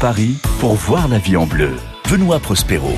Paris pour voir la vie en bleu. Prospero.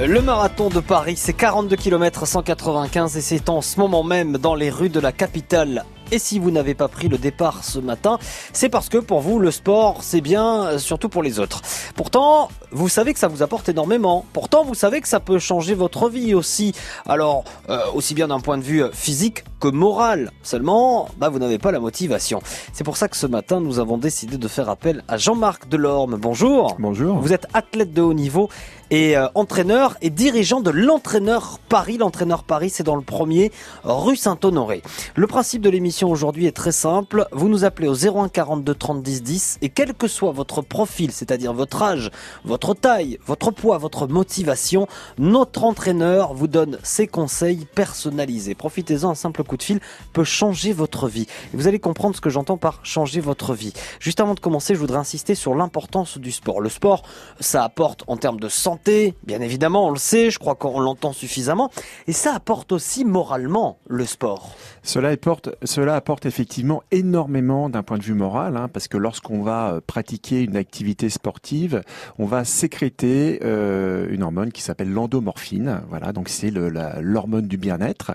Le marathon de Paris, c'est 42 km 195 et c'est en ce moment même dans les rues de la capitale et si vous n'avez pas pris le départ ce matin, c'est parce que pour vous, le sport, c'est bien, surtout pour les autres. Pourtant, vous savez que ça vous apporte énormément. Pourtant, vous savez que ça peut changer votre vie aussi. Alors, euh, aussi bien d'un point de vue physique que moral. Seulement, bah, vous n'avez pas la motivation. C'est pour ça que ce matin, nous avons décidé de faire appel à Jean-Marc Delorme. Bonjour. Bonjour. Vous êtes athlète de haut niveau et euh, entraîneur et dirigeant de l'entraîneur Paris. L'entraîneur Paris, c'est dans le premier, rue Saint-Honoré. Le principe de l'émission aujourd'hui est très simple. Vous nous appelez au 01 42 30 10 10 et quel que soit votre profil, c'est-à-dire votre âge, votre taille, votre poids, votre motivation, notre entraîneur vous donne ses conseils personnalisés. Profitez-en, un simple coup de fil peut changer votre vie. Et vous allez comprendre ce que j'entends par changer votre vie. Juste avant de commencer, je voudrais insister sur l'importance du sport. Le sport, ça apporte en termes de santé, bien évidemment, on le sait, je crois qu'on l'entend suffisamment, et ça apporte aussi moralement le sport. Cela apporte, cela apporte effectivement énormément d'un point de vue moral, hein, parce que lorsqu'on va euh, pratiquer une activité sportive, on va sécréter euh, une hormone qui s'appelle l'endomorphine. Voilà, donc c'est l'hormone du bien-être,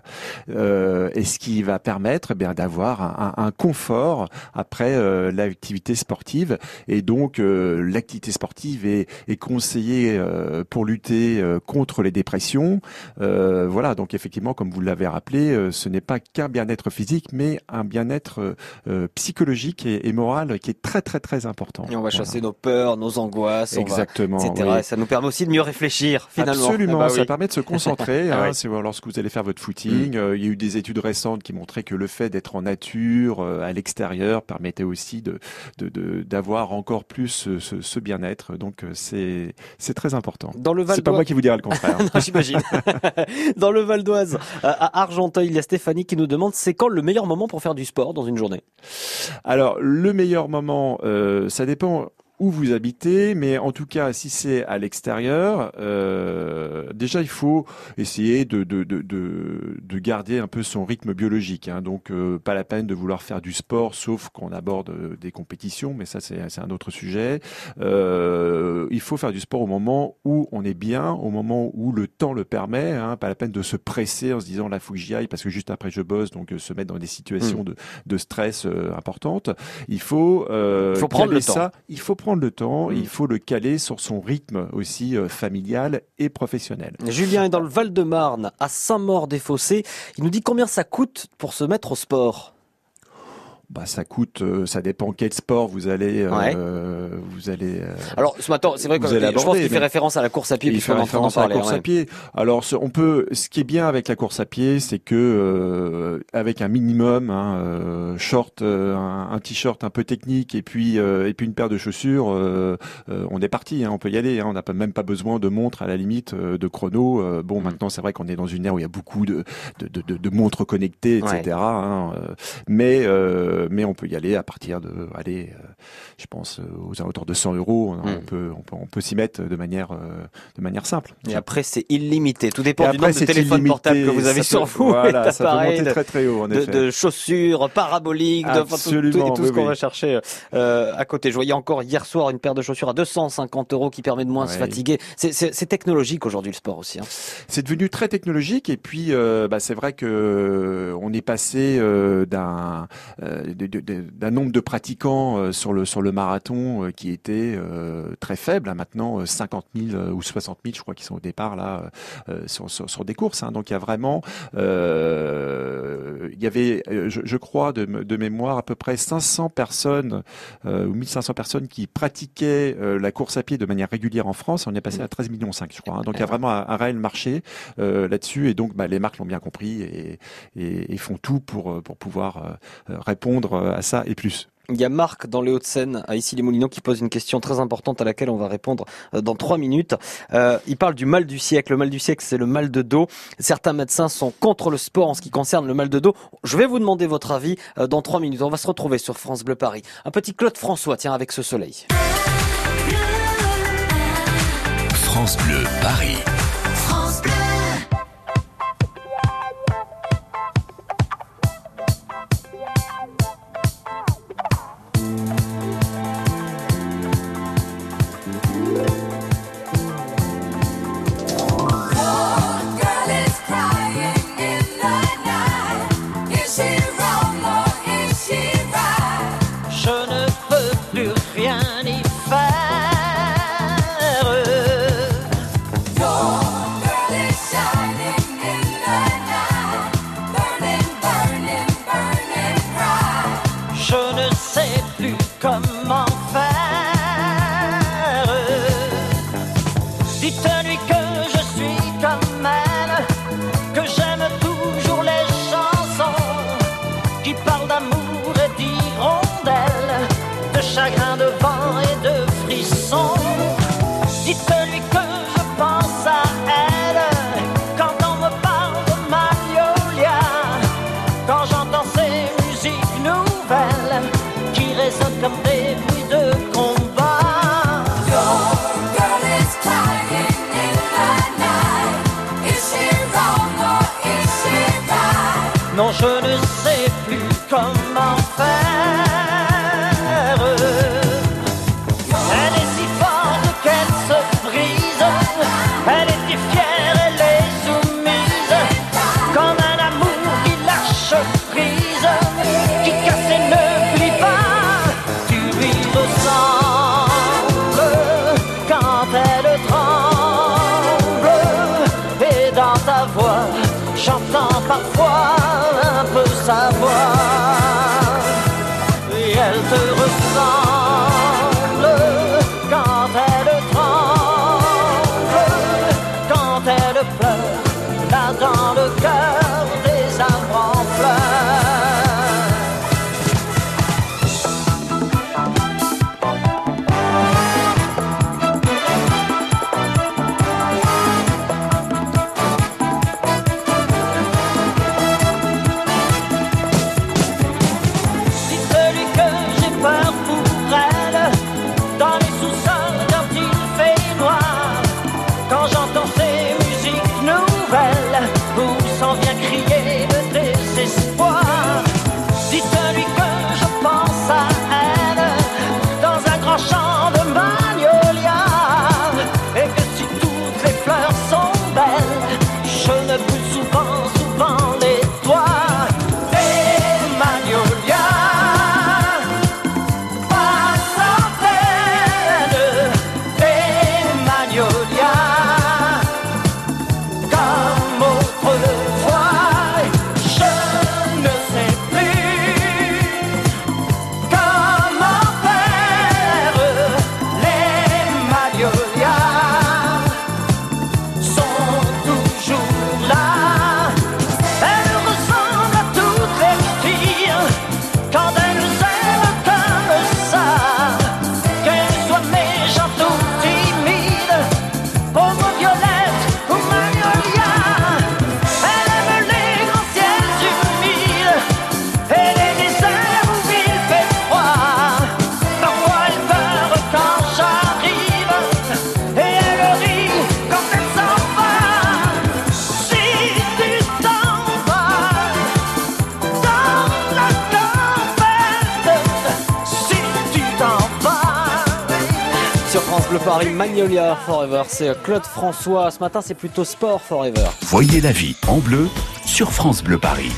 euh, et ce qui va permettre eh bien d'avoir un, un, confort après euh, l'activité sportive. Et donc euh, l'activité sportive est, est conseillée pour lutter contre les dépressions. voilà, donc effectivement, comme vous l'avez rappelé, ce n'est pas qu'un bien-être physique, mais un bien-être euh, euh, psychologique et, moral qui est très très très important. Et on va chasser nos peurs, nos angoisses, exactement, etc. Ça nous permet aussi de mieux réfléchir finalement. Absolument, ah bah ça permet de se concentrer. hein, c'est lorsque vous allez faire votre footing. Mm. Euh, il y a eu des études récentes qui montraient que le fait d'être en nature, à l'extérieur, permettait aussi de d'avoir encore plus ce, ce bien-être. Donc c'est c'est très important. Dans le Val c'est pas moi qui vous dirai le contraire. J'imagine. Dans le Val d'Oise, à Argenteuil, il y a Stéphanie qui nous demande c'est quand le meilleur moment pour faire du sport dans une journée? Alors, le meilleur moment, euh, ça dépend où vous habitez, mais en tout cas, si c'est à l'extérieur, euh, déjà il faut essayer de, de, de, de, garder un peu son rythme biologique. Hein. Donc, euh, pas la peine de vouloir faire du sport, sauf qu'on aborde euh, des compétitions, mais ça c'est un autre sujet. Euh, il faut faire du sport au moment où on est bien, au moment où le temps le permet. Hein. Pas la peine de se presser en se disant là faut que j'y aille parce que juste après je bosse, donc se mettre dans des situations mmh. de, de stress importantes. Il faut, il faut prendre le ça. Il faut prendre le temps, il mm. faut le caler sur son rythme aussi euh, familial et professionnel. Julien est dans le Val-de-Marne, à Saint-Maur-des-Fossés. Il nous dit combien ça coûte pour se mettre au sport? Bah ça coûte, euh, ça dépend quel sport vous allez, euh, vous allez. Euh, Alors ce matin, c'est vrai que je pense qu'il fait référence à la course à pied. Il fait référence à la course à pied. Alors on peut, ce qui est bien avec la course à pied, c'est que avec un minimum, hein, short, un, t-shirt un peu technique et puis et puis une paire de chaussures, on est parti. Hein, on peut y aller. Hein, on n'a pas même pas besoin de montre à la limite, de chrono. bon, mm. maintenant c'est vrai qu'on est dans une ère où il y a beaucoup de de, de, de montres connectées, etc. Hein, mais euh, mais on peut y aller à partir de, aller, euh, je pense, euh, aux alentours de 100 euros. On, hmm. peut, on peut, on peut s'y mettre de manière, de manière simple. Et après, c'est illimité. Tout dépend du nombre de téléphones portables que vous avez sur vous. Voilà, ça peut monter très très haut, en de, de chaussures paraboliques, de tout, tout, ce qu'on va chercher euh, à côté. Je voyais encore hier soir une paire de chaussures à 250 euros qui permet de moins se fatiguer. C'est technologique aujourd'hui le sport aussi. Hein. C'est devenu très technologique et puis bah, c'est vrai que on est passé d'un d'un nombre de pratiquants euh, sur le sur le marathon euh, qui était euh, très faible. Hein, maintenant, 50 000 ou 60 000, je crois, qui sont au départ là sur, sur, sur, des courses. Hein. Donc il y a vraiment, il y avait, je, je crois de, de, mémoire, à peu près 500 personnes ou 1500 personnes qui pratiquaient la course à pied de manière régulière en France. On est passé à 13 millions 5, je crois. Hein. Donc il y a vraiment un, réel marché là-dessus et donc bah, les marques l'ont bien compris et, et, et, font tout pour pour pouvoir répondre euh, à ça et plus. Il y a Marc dans les Hauts-de-Seine, à ici les Moulineaux, qui pose une question très importante à laquelle on va répondre euh, dans trois minutes. Euh, il parle du mal du siècle. Le mal du siècle, c'est le mal de dos. Certains médecins sont contre le sport en ce qui concerne le mal de dos. Je vais vous demander votre avis dans trois minutes. On va se retrouver sur France Bleu Paris. Un petit Claude François, tiens, avec ce soleil. France Bleu Paris. Comment Forever, c'est Claude François. Ce matin, c'est plutôt Sport Forever. Voyez la vie en bleu sur France Bleu Paris.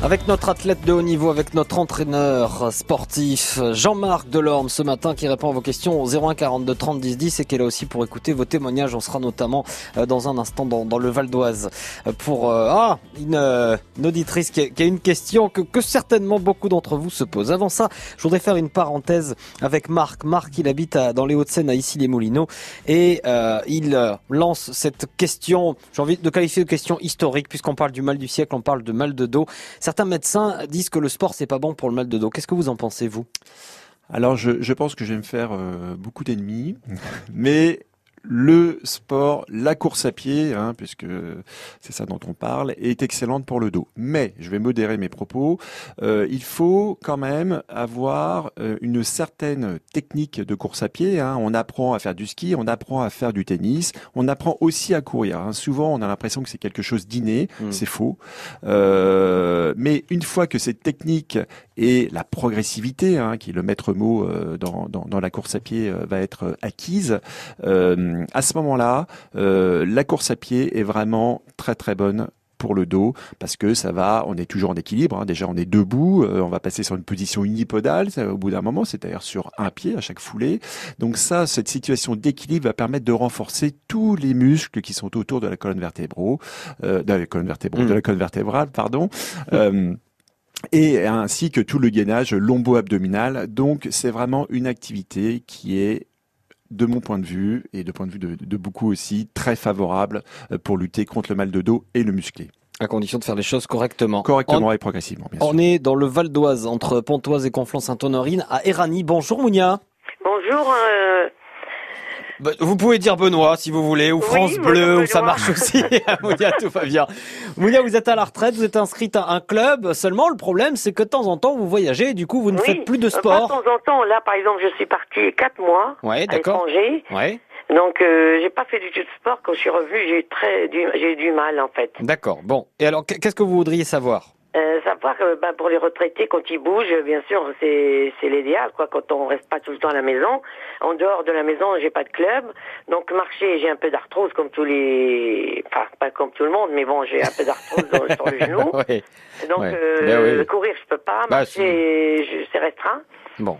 Avec notre athlète de haut niveau, avec notre entraîneur sportif Jean-Marc Delorme ce matin qui répond à vos questions au 01 42 30 10 10 et qui est là aussi pour écouter vos témoignages. On sera notamment euh, dans un instant dans, le Val d'Oise euh, pour euh, ah une, auditrice qui a, une question que, certainement beaucoup d'entre vous se posent. Avant ça, je voudrais faire une parenthèse avec Marc. Marc, il habite dans les Hauts-de-Seine à Issy-les-Moulineaux et il lance cette question. J'ai envie de qualifier de question historique puisqu'on parle du mal du siècle, on parle de mal de dos. Certains médecins disent que le sport c'est pas bon pour le mal de dos. Qu'est-ce que vous en pensez vous? Alors, je, pense que je vais me faire euh, beaucoup d'ennemis, mais le sport, la course à pied, hein, puisque c'est ça dont on parle, est excellente pour le dos. Mais, je vais modérer mes propos, euh, il faut quand même avoir euh, une certaine technique de course à pied. hein. On apprend à faire du ski, on apprend à faire du tennis, on apprend aussi à courir. hein. Souvent, on a l'impression que c'est quelque chose d'inné, Mm. c'est faux. Euh, mais une fois que cette technique et la progressivité, hein, qui est le maître mot euh, dans, dans, dans la course à pied, euh, va être acquise. Euh, à ce moment-là, euh, la course à pied est vraiment très très bonne pour le dos parce que ça va, on est toujours en équilibre. hein. Déjà, on est debout, euh, on va passer sur une position unipodale ça, au bout d'un moment, c'est-à-dire sur un pied à chaque foulée. Donc ça, cette situation d'équilibre va permettre de renforcer tous les muscles qui sont autour de la colonne vertébrale, euh, de la colonne vertébrale, Mm. de la colonne vertébrale, pardon. Euh, et ainsi que tout le gainage lombo-abdominal. Donc c'est vraiment une activité qui est de mon point de vue et de point de vue de, de beaucoup aussi très favorable euh, pour lutter contre le mal de dos et le musclé. À condition de faire les choses correctement. Correctement et progressivement, bien On, sûr. on est dans le Val d'Oise entre Pontoise et Conflans-Sainte-Honorine à Éragny. Bonjour Mounia. Bonjour, euh, Bah, vous pouvez dire Benoît si vous voulez, ou Oui, France bonjour, Bleu, ou ça marche aussi. Mounia, tout va bien. Mounia, vous êtes à la retraite, vous êtes inscrite à un club. Seulement, le problème, c'est que de temps en temps, vous voyagez et du coup, vous ne oui, faites plus de euh, pas sport. De temps en temps, là, par exemple, je suis partie quatre mois Ouais, à l'étranger, Ouais, donc euh, j'ai pas fait du tout de sport. Quand je suis revenue, j'ai eu très, du, j'ai eu du mal en fait. d'accord. Bon. Et alors, qu'est-ce que vous voudriez savoir? Euh, savoir que ben, pour les retraités, quand ils bougent, bien sûr, c'est c'est l'idéal, quoi. Quand on reste pas tout le temps à la maison, en dehors de la maison, j'ai pas de club, donc marcher, j'ai un peu d'arthrose comme tous les, enfin pas comme tout le monde, mais bon, j'ai un peu d'arthrose dans- sur le genou. Donc euh, Ben oui. courir, je peux pas, Bah, marcher, je- c'est restreint. Bon.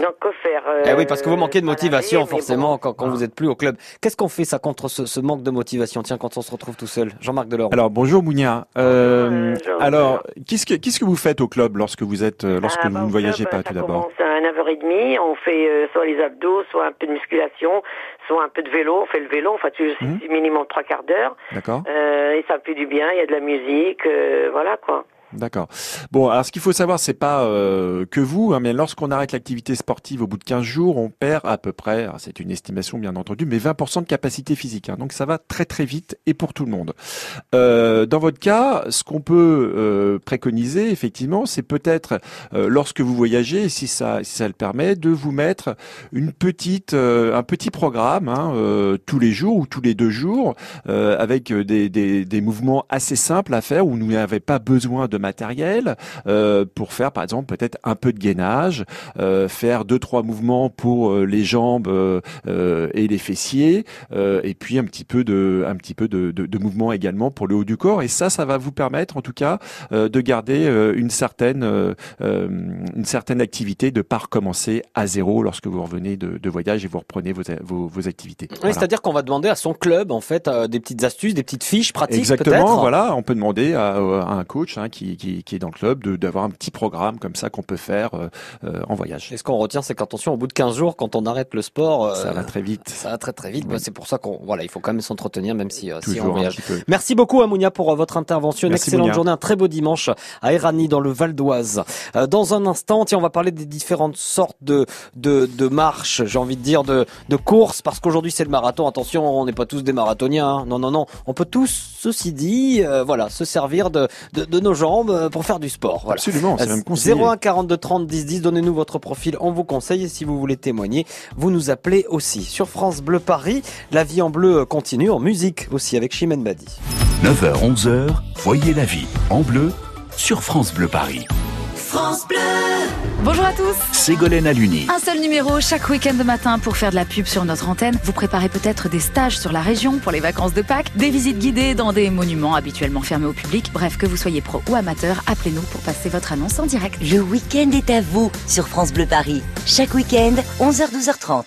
Donc que faire Eh euh, oui, parce que vous manquez de motivation, forcément, bon. quand, quand vous êtes plus au club. Qu'est-ce qu'on fait, ça, contre ce, ce manque de motivation? Tiens, quand on se retrouve tout seul. Jean-Marc Delors. Alors bonjour Mounia. Euh, Bonjour. alors qu'est-ce que qu'est-ce que vous faites au club lorsque vous êtes euh, lorsque Ah, vous bah, ne au voyagez club, pas tout d'abord? commence à 9h30, on fait euh, soit les abdos, soit un peu de musculation, soit un peu de vélo, on fait le vélo, enfin tu c'est minimum trois quarts d'heure, D'accord. euh, et ça me fait du bien, il y a de la musique, euh, voilà quoi. D'accord. Bon, alors ce qu'il faut savoir, c'est pas euh, que vous, hein, mais lorsqu'on arrête l'activité sportive au bout de 15 jours, on perd à peu près, c'est une estimation bien entendu, mais 20% de capacité physique. hein. donc ça va très très vite et pour tout le monde. Euh, dans votre cas, ce qu'on peut euh, préconiser, effectivement, c'est peut-être lorsque vous voyagez, si ça, si ça le permet, de vous mettre une petite, un petit programme hein, tous les jours ou tous les deux jours, avec des, des, des mouvements assez simples à faire où vous n'avez pas besoin de matériel euh, pour faire, par exemple, peut-être un peu de gainage, euh, faire deux trois mouvements pour euh, les jambes et les fessiers, et puis un petit peu de, un petit peu de, de, de mouvement également pour le haut du corps. Et ça, ça va vous permettre, en tout cas, de garder une certaine, une certaine activité, de pas recommencer à zéro lorsque vous revenez de, de voyage et vous reprenez vos, vos, vos activités. Oui, Voilà. c'est-à-dire qu'on va demander à son club, en fait, des petites astuces, des petites fiches pratiques. Exactement, voilà, on peut demander à, à un coach hein, qui, qui, qui est dans le club d'avoir un petit programme comme ça qu'on peut faire euh, euh, en voyage. Et ce qu'on retient, c'est qu'attention, au bout de 15 jours, quand on arrête le sport, euh, Ça va très vite. ça va très très vite. Oui. Bah, c'est pour ça qu'on, voilà, il faut quand même s'entretenir, même si, euh, si on voyage. Merci beaucoup Amounia pour euh, votre intervention. Une Merci, excellente Mounia. journée, un très beau dimanche à Erani dans le Val d'Oise. Euh, dans un instant, tiens, on va parler des différentes sortes de de, de marches, j'ai envie de dire de de courses, parce qu'aujourd'hui c'est le marathon. Attention, on n'est pas tous des marathoniens. hein. Non, non, non. On peut tous, ceci dit, euh, voilà, se servir de, de de nos jambes euh, pour faire du sport. Voilà. Absolument, c'est même conseillé. 01 42 30 10 10, donnez-nous votre profil, on vous conseille et si vous voulez témoigner, vous nous appelez aussi. Sur France Bleu Paris, la vie en bleu continue en musique aussi avec Chimène Badi. 9h, 11h, voyez la vie en bleu sur France Bleu Paris. Bonjour à tous Ségolène Aluni. un seul numéro chaque week-end de matin pour faire de la pub sur notre antenne. Vous préparez peut-être des stages sur la région pour les vacances de Pâques, des visites guidées dans des monuments habituellement fermés au public. Bref, que vous soyez pro ou amateur, appelez-nous pour passer votre annonce en direct. Le week-end est à vous sur France Bleu Paris. Chaque week-end, 11h-12h30.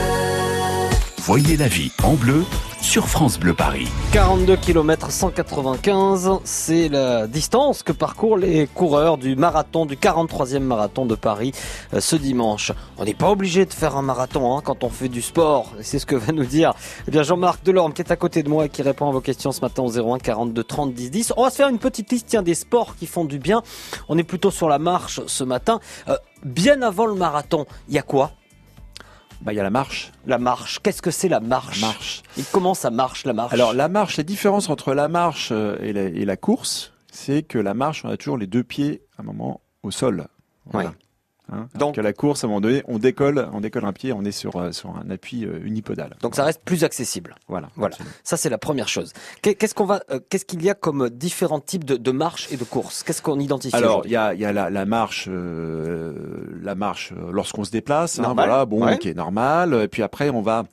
Voyez la vie en bleu sur France Bleu Paris. 42 km 195, c'est la distance que parcourent les coureurs du marathon, du 43e marathon de Paris euh, ce dimanche. On n'est pas obligé de faire un marathon hein, quand on fait du sport, c'est ce que va nous dire eh bien Jean-Marc Delorme qui est à côté de moi et qui répond à vos questions ce matin au 01 42 30 10 10. On va se faire une petite liste des sports qui font du bien. On est plutôt sur la marche ce matin. Euh, bien avant le marathon, il y a quoi? Bah, il y a la marche. La marche. Qu'est-ce que c'est la marche? Marche. Et comment ça marche la marche? Alors la marche, la différence entre la marche euh, et la, et la course, c'est que la marche, on a toujours les deux pieds à un moment au sol. Voilà. Ouais. Hein, Donc- que la course, à un moment donné, on décolle, on décolle un pied, on est sur, euh, sur un appui euh, unipodal. Donc ça reste plus accessible. Voilà. Voilà. absolument. Ça c'est la première chose. Qu'est- Qu'est-ce qu'on va, euh, qu'est-ce qu'il y a comme différents types de, de marches et de courses? Qu'est-ce qu'on identifie Alors, il y a, il y a la, la marche, euh, la marche lorsqu'on se déplace. hein, voilà, bon, ouais. ok, normal. Et puis après, on va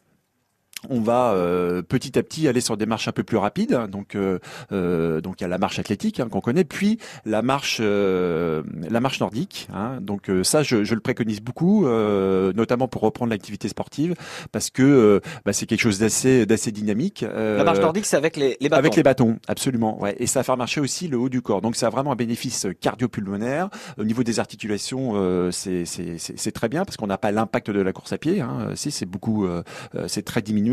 on va euh, petit à petit aller sur des marches un peu plus rapides. Donc, euh, euh, donc il y a la marche athlétique hein, qu'on connaît, puis la marche, euh, la marche nordique. hein. donc euh, ça, je, je le préconise beaucoup, euh, notamment pour reprendre l'activité sportive, parce que bah, c'est quelque chose d'assez, d'assez dynamique. La marche nordique, c'est avec les, les bâtons. avec les bâtons, absolument. Ouais. Et ça va faire marcher aussi le haut du corps. Donc ça a vraiment un bénéfice cardio-pulmonaire. Au niveau des articulations, euh, c'est c'est- très bien parce qu'on n'a pas l'impact de la course à pied. Hein. Si, c'est beaucoup, c'est très diminué.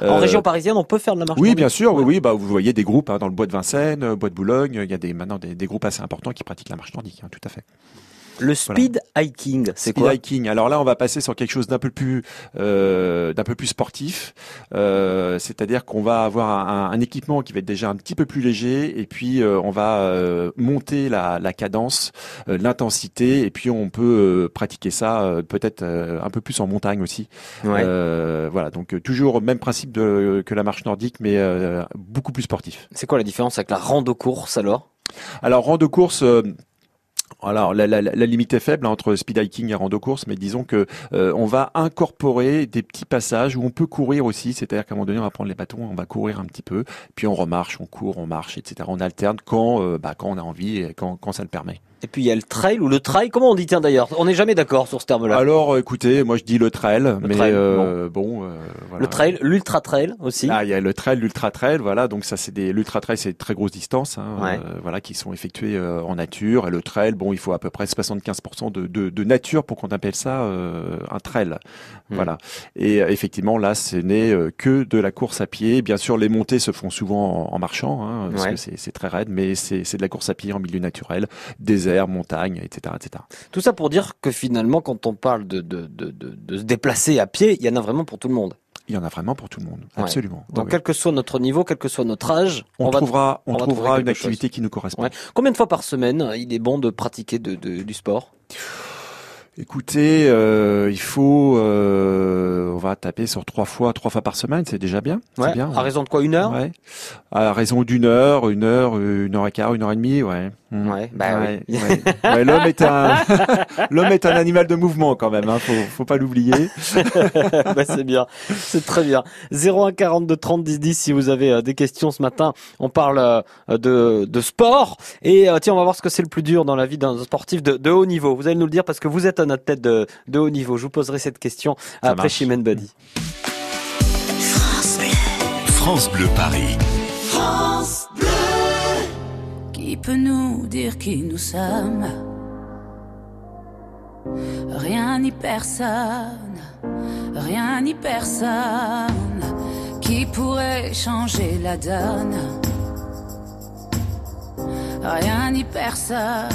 En Euh, région parisienne, on peut faire de la marche oui, bien sûr. Oui, oui. Bah, vous voyez des groupes hein, dans le bois de Vincennes, euh, bois de Boulogne. Il y a des maintenant des, des groupes assez importants qui pratiquent la marche nordique. hein, tout à fait. Le speed hiking, c'est Speed quoi hiking. Alors là, on va passer sur quelque chose d'un peu plus, euh, d'un peu plus sportif. Euh, C'est-à-dire qu'on va avoir un, un équipement qui va être déjà un petit peu plus léger, et puis euh, on va monter la, la cadence, l'intensité, et puis on peut pratiquer ça peut-être un peu plus en montagne aussi. Ouais. Voilà. Donc toujours même principe de, que la marche nordique, mais beaucoup plus sportif. C'est quoi la différence avec la rando course alors? Alors rando course. Alors la, la, la limite est faible hein, entre speed hiking et rando course, mais disons que euh, on va incorporer des petits passages où on peut courir aussi, c'est-à-dire qu'à un moment donné on va prendre les bâtons, on va courir un petit peu, puis on remarche, on court, on marche, etc. On alterne quand euh, bah, quand on a envie et quand, quand ça le permet. Et puis il y a le trail ou le trail, comment on dit tiens d'ailleurs? On n'est jamais d'accord sur ce terme-là. Alors euh, écoutez, moi je dis le trail, mais trail, euh, bon, euh, voilà. Le trail, l'ultra trail aussi. Ah, il y a le trail, l'ultra trail, voilà. Donc ça, c'est des l'ultra trail, c'est très grosses distances, hein, Ouais. euh, voilà, qui sont effectuées euh, en nature. Et le trail, bon, il faut à peu près 75% de, de, de nature pour qu'on appelle ça euh, un trail, Hmm. voilà. Et effectivement, là, ce n'est que de la course à pied. Bien sûr, les montées se font souvent en, en marchant, hein, parce Ouais. que c'est très raide, mais c'est c'est de la course à pied en milieu naturel, désert, montagne, etc., etc. Tout ça pour dire que finalement, quand on parle de, de, de, de, de se déplacer à pied, il y en a vraiment pour tout le monde. Il y en a vraiment pour tout le monde, Ouais. absolument. Donc quel que soit notre niveau, quel que soit notre âge, on, va trouvera, on on va trouvera trouver une chose. activité qui nous correspond. Ouais. Combien de fois par semaine il est bon de pratiquer de, de- du sport? Écoutez, euh, il faut, euh, on va taper sur trois fois, trois fois par semaine, c'est déjà bien. Ouais. Bien. À raison de quoi Une heure Ouais. À raison d'une heure, une heure, une heure et quart, une heure et demie, ouais. Mm. Ouais, bah ouais, oui. l'homme est un, l'homme est un animal de mouvement quand même. Hein, faut, faut pas l'oublier. bah, c'est bien, c'est très bien. 01 42 30 10 10 si vous avez euh, des questions ce matin. On parle euh, de, de sport et euh, tiens, on va voir ce que c'est le plus dur dans la vie d'un sportif de, de haut niveau. Vous allez nous le dire parce que vous êtes un athlète de, de haut niveau. Je vous poserai cette question Ça après. Chimène Badi. France Bleu Paris. Qui peut nous dire qui nous sommes? Rien ni personne, rien ni personne qui pourrait changer la donne? Rien ni personne,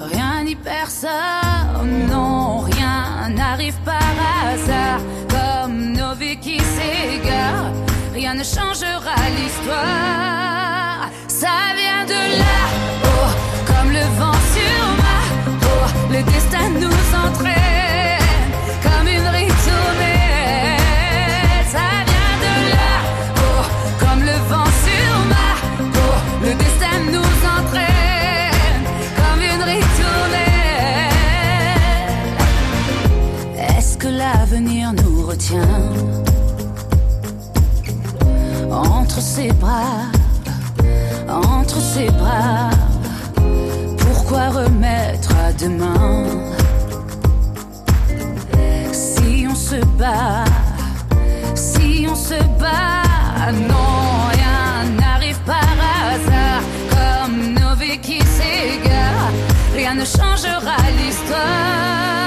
rien ni personne, non, rien n'arrive par hasard comme nos vies qui s'égarent. Rien ne changera l'histoire. Ça vient de là-haut, comme le vent sur ma. Le destin nous entraîne entre ses bras, entre ses bras Pourquoi remettre à demain? Si on se bat, si on se bat, non, rien n'arrive par hasard comme nos qui. Rien ne changera l'histoire.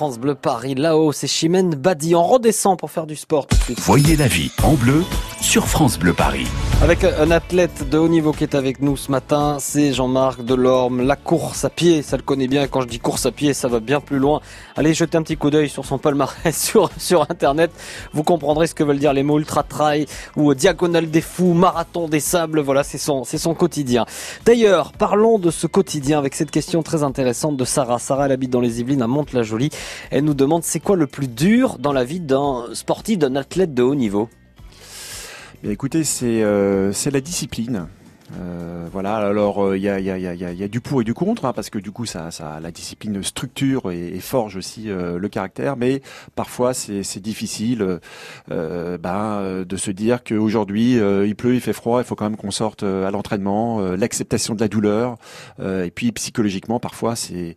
France Bleu Paris. Là-haut, c'est Chimène Badi. On redescend pour faire du sport tout de suite. Voyez la vie en bleu sur France Bleu Paris. Avec un athlète de haut niveau qui est avec nous ce matin, c'est Jean-Marc Delorme. La course à pied, ça le connaît bien. Quand je dis course à pied, ça va bien plus loin. Allez jeter un petit coup d'œil sur son palmarès sur, sur Internet. Vous comprendrez ce que veulent dire les mots ultra trail ou diagonale des fous, marathon des sables. Voilà, c'est son, c'est son quotidien. D'ailleurs, parlons de ce quotidien avec cette question très intéressante de Sarah. Sarah, elle habite dans les Yvelines à Mantes-la-Jolie. Elle nous demande c'est quoi le plus dur dans la vie d'un sportif, d'un athlète de haut niveau? Bien, écoutez, c'est euh, c'est la discipline. Euh, voilà, alors euh, il y, a, y, a, y, a, y, a, du pour et du contre, hein, parce que du coup, ça, ça, la discipline structure et, et forge aussi euh, le caractère, mais parfois c'est difficile euh, ben, de se dire qu'aujourd'hui il pleut, il fait froid, il faut quand même qu'on sorte à l'entraînement, l'acceptation de la douleur, et puis psychologiquement, parfois c'est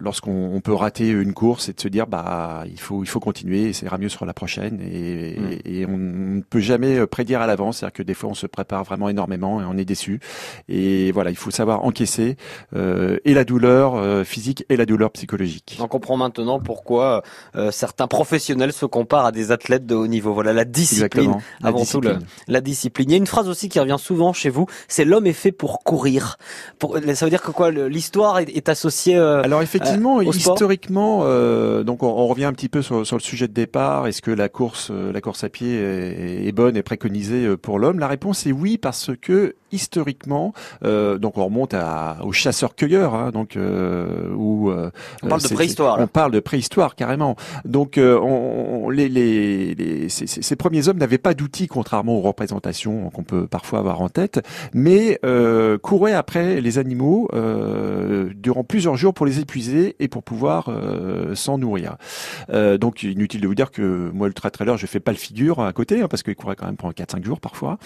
lorsqu'on peut rater une course et de se dire bah il faut il faut continuer, et ça ira mieux sur la prochaine, et, mmh. et, et on ne peut jamais prédire à l'avance, c'est-à-dire que des fois on se prépare vraiment énormément et on est déçu. Et voilà, il faut savoir encaisser euh, et la douleur euh, physique et la douleur psychologique. On comprend maintenant pourquoi euh, certains professionnels se comparent à des athlètes de haut niveau. Voilà la discipline avant tout. la discipline. Il y a une phrase aussi qui revient souvent chez vous, c'est l'homme est fait pour courir. Pour, ça veut dire que quoi L'histoire est, est, associée. Alors effectivement, historiquement, donc on, revient un petit peu sur, sur, le sujet de départ. Est-ce que la course, la course à pied est, est bonne et préconisée pour l'homme? La réponse est oui parce que historiquement, euh, donc on remonte à, aux chasseurs-cueilleurs, hein, donc euh, où euh, on parle de préhistoire. On parle de préhistoire carrément. Donc euh, on, les, les, les ces, ces, premiers hommes n'avaient pas d'outils, contrairement aux représentations qu'on peut parfois avoir en tête, mais euh, couraient après les animaux durant plusieurs jours pour les épuiser et pour pouvoir s'en nourrir. donc inutile de vous dire que moi ultra trailer, je fais pas le figure à côté hein, parce qu'il courait quand même pendant 4-5 jours parfois.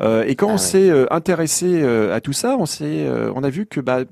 et quand ah on euh, intéressé euh, à tout ça, on s'est, euh, on a vu que bah,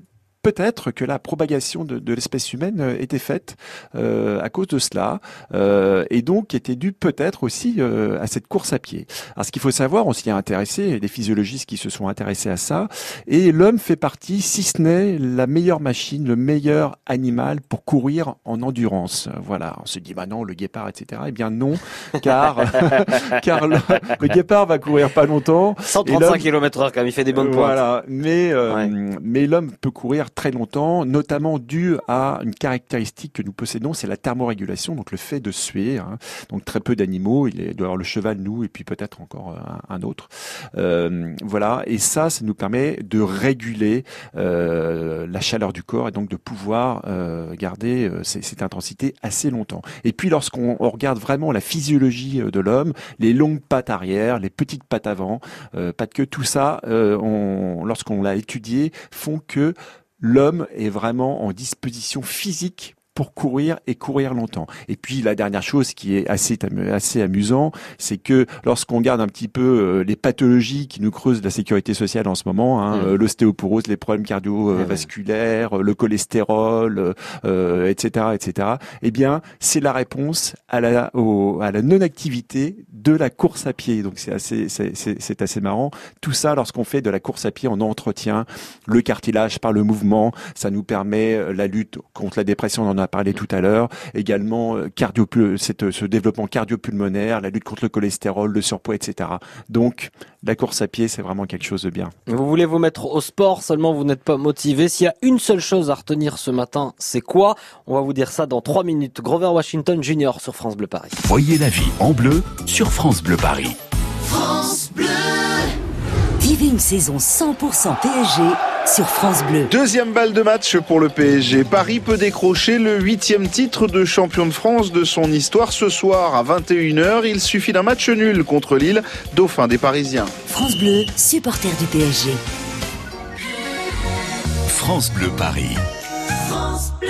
peut-être que la propagation de, de l'espèce humaine euh, était faite euh, à cause de cela, euh, et donc était due peut-être aussi euh, à cette course à pied. Alors ce qu'il faut savoir, on s'y est intéressé, il y a des physiologistes qui se sont intéressés à ça, et l'homme fait partie, si ce n'est la meilleure machine, le meilleur animal pour courir en endurance. Voilà, on se dit, bah non, le guépard, etc. Eh bien non, car, car le, le, guépard va courir pas longtemps. 135 km heure quand il fait des bonnes pointes. Voilà, mais, ouais. mais l'homme peut courir très longtemps, notamment dû à une caractéristique que nous possédons, c'est la thermorégulation, donc le fait de suer. Hein. Donc très peu d'animaux, il doit avoir le cheval, nous, et puis peut-être encore un, un autre. Euh, voilà, et ça, ça nous permet de réguler euh, la chaleur du corps et donc de pouvoir euh, garder euh, cette intensité assez longtemps. Et puis lorsqu'on regarde vraiment la physiologie euh, de l'homme, les longues pattes arrière, les petites pattes avant, euh, pas de queue, tout ça, lorsqu'on l'a étudié, font que l'homme est vraiment en disposition physique pour courir et courir longtemps. Et puis la dernière chose qui est assez assez amusant, c'est que lorsqu'on regarde un petit peu euh, les pathologies qui nous creusent la sécurité sociale en ce moment, hein, mmh. l'ostéoporose, les problèmes cardiovasculaires, mmh. le cholestérol, euh, etc., etc. Eh bien, c'est la réponse à la au, à la non-activité de la course à pied. Donc c'est assez c'est assez marrant. Tout ça, lorsqu'on fait de la course à pied, on entretient le cartilage par le mouvement. Ça nous permet euh, la lutte contre la dépression. On en a a parlé tout à l'heure. Également, euh, cardio, cette, ce développement cardiopulmonaire, la lutte contre le cholestérol, le surpoids, etc. Donc, la course à pied, c'est vraiment quelque chose de bien. Vous voulez vous mettre au sport, seulement vous n'êtes pas motivé. S'il y a une seule chose à retenir ce matin, c'est quoi? On va vous dire ça dans trois minutes. Grover Washington Jr. sur France Bleu Paris. Voyez la vie en bleu sur France Bleu Paris. France Bleu Vivez une saison 100% PSG sur France Bleu. Deuxième balle de match pour le PSG. Paris peut décrocher le huitième titre de champion de France de son histoire ce soir à 21h. Il suffit d'un match nul contre Lille, dauphin des Parisiens. France Bleu, supporter du PSG. France Bleu Paris. France Bleu.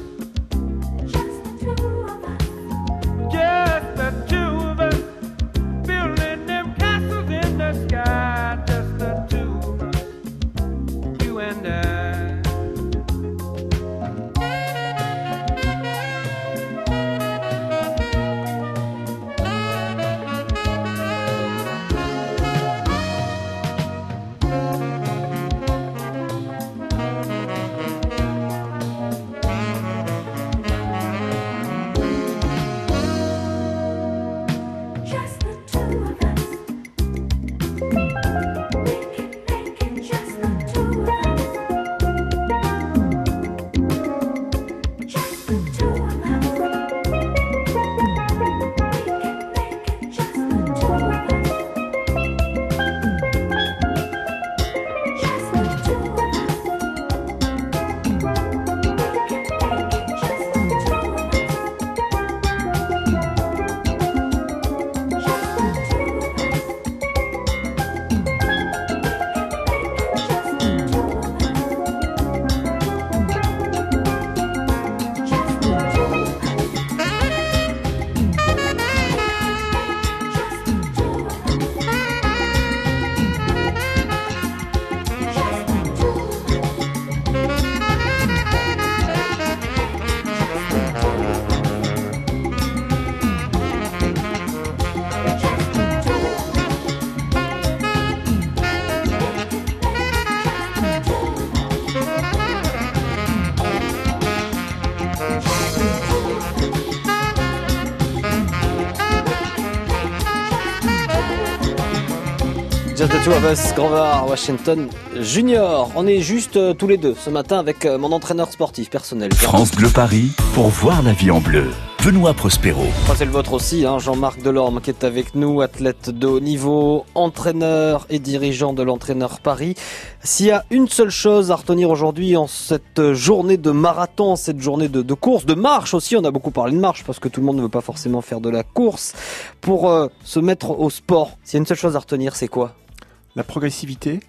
Of Us, Grover Washington Junior. On est juste euh, tous les deux ce matin avec euh, mon entraîneur sportif personnel. France Bleu Paris pour voir la vie en bleu. Benoît Prospero. Enfin, c'est le vôtre aussi, hein, Jean-Marc Delorme qui est avec nous, athlète de haut niveau, entraîneur et dirigeant de l'entraîneur Paris. S'il y a une seule chose à retenir aujourd'hui en cette journée de marathon, cette journée de, de course, de marche aussi, on a beaucoup parlé de marche parce que tout le monde ne veut pas forcément faire de la course, pour euh, se mettre au sport, s'il y a une seule chose à retenir, c'est quoi? La progressivité,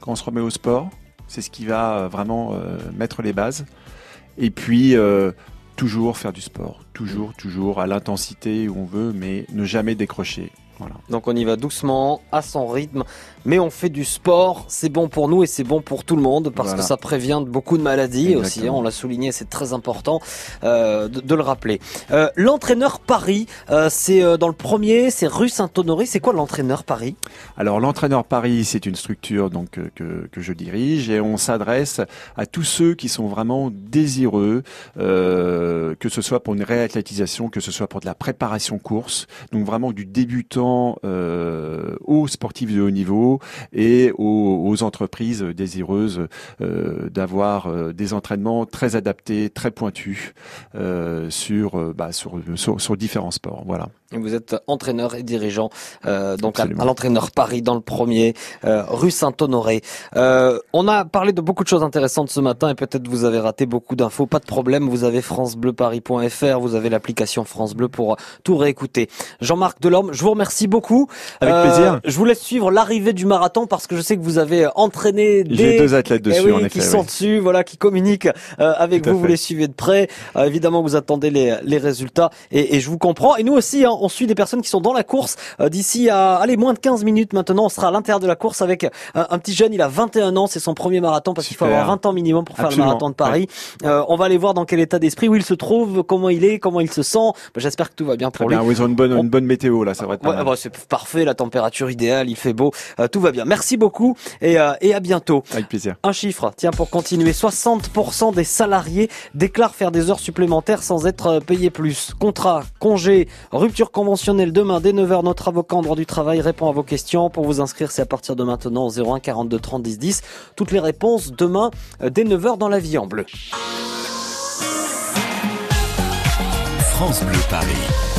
quand on se remet au sport, c'est ce qui va euh, vraiment euh, mettre les bases. Et puis, euh, toujours faire du sport, toujours, toujours, à l'intensité où on veut, mais ne jamais décrocher. Voilà. Donc on y va doucement, à son rythme, mais on fait du sport, c'est bon pour nous et c'est bon pour tout le monde parce Voilà. que ça prévient de beaucoup de maladies aussi, hein, on l'a souligné, c'est très important euh, de, de le rappeler. Euh, l'entraîneur Paris, euh, c'est dans le premier, c'est rue Saint-Honoré, c'est quoi l'entraîneur Paris? Alors l'entraîneur Paris, c'est une structure donc que, que je dirige et on s'adresse à tous ceux qui sont vraiment désireux, que ce soit pour une réathlétisation, que ce soit pour de la préparation course, donc vraiment du débutant euh, aux sportifs de haut niveau et aux, entreprises désireuses euh, d'avoir euh, des entraînements très adaptés, très pointus sur, bah, sur sur différents sports. Voilà. Vous êtes entraîneur et dirigeant euh, donc à, Absolument. à l'entraîneur Paris dans le premier, euh, rue Saint-Honoré. Euh, on a parlé de beaucoup de choses intéressantes ce matin et peut-être vous avez raté beaucoup d'infos. Pas de problème, vous avez francebleuparis.fr, vous avez l'application France Bleu pour tout réécouter. Jean-Marc Delorme, je vous remercie. Merci beaucoup. Avec Euh, plaisir. Je vous laisse suivre l'arrivée du marathon parce que je sais que vous avez entraîné des deux athlètes Eh dessus, oui, en qui effet. sont oui. dessus, voilà, qui communiquent euh, avec Tout vous. Vous les suivez de près. Euh, évidemment, vous attendez les, les résultats et, et je vous comprends. Et nous aussi, hein, on suit des personnes qui sont dans la course. Euh, D'ici à allez moins de 15 minutes maintenant, on sera à l'intérieur de la course avec un, un petit jeune. Il a 21 ans, c'est son premier marathon parce qu'il faut avoir 20 ans minimum pour faire Absolument, le marathon de Paris. Euh, on va aller voir dans quel état d'esprit, où il se trouve, comment il est, comment il se sent. Bah, J'espère que tout va bien Très pour bien. lui. Ils ont une bonne, On- une bonne météo là, ça va être Ouais, bah, c'est parfait, la température idéale, il fait beau, euh, tout va bien. Merci beaucoup et, euh, et à bientôt. Avec plaisir. Un chiffre, tiens, pour continuer, 60% des salariés déclarent faire des heures supplémentaires sans être euh, payés plus. Contrat, congé, rupture conventionnelle demain dès 9h, notre avocat en droit du travail répond à vos questions. Pour vous inscrire, c'est à partir de maintenant au 01 42 30 10 10. Toutes les réponses demain euh, dès 9h dans la vie en bleu. France Bleu Paris.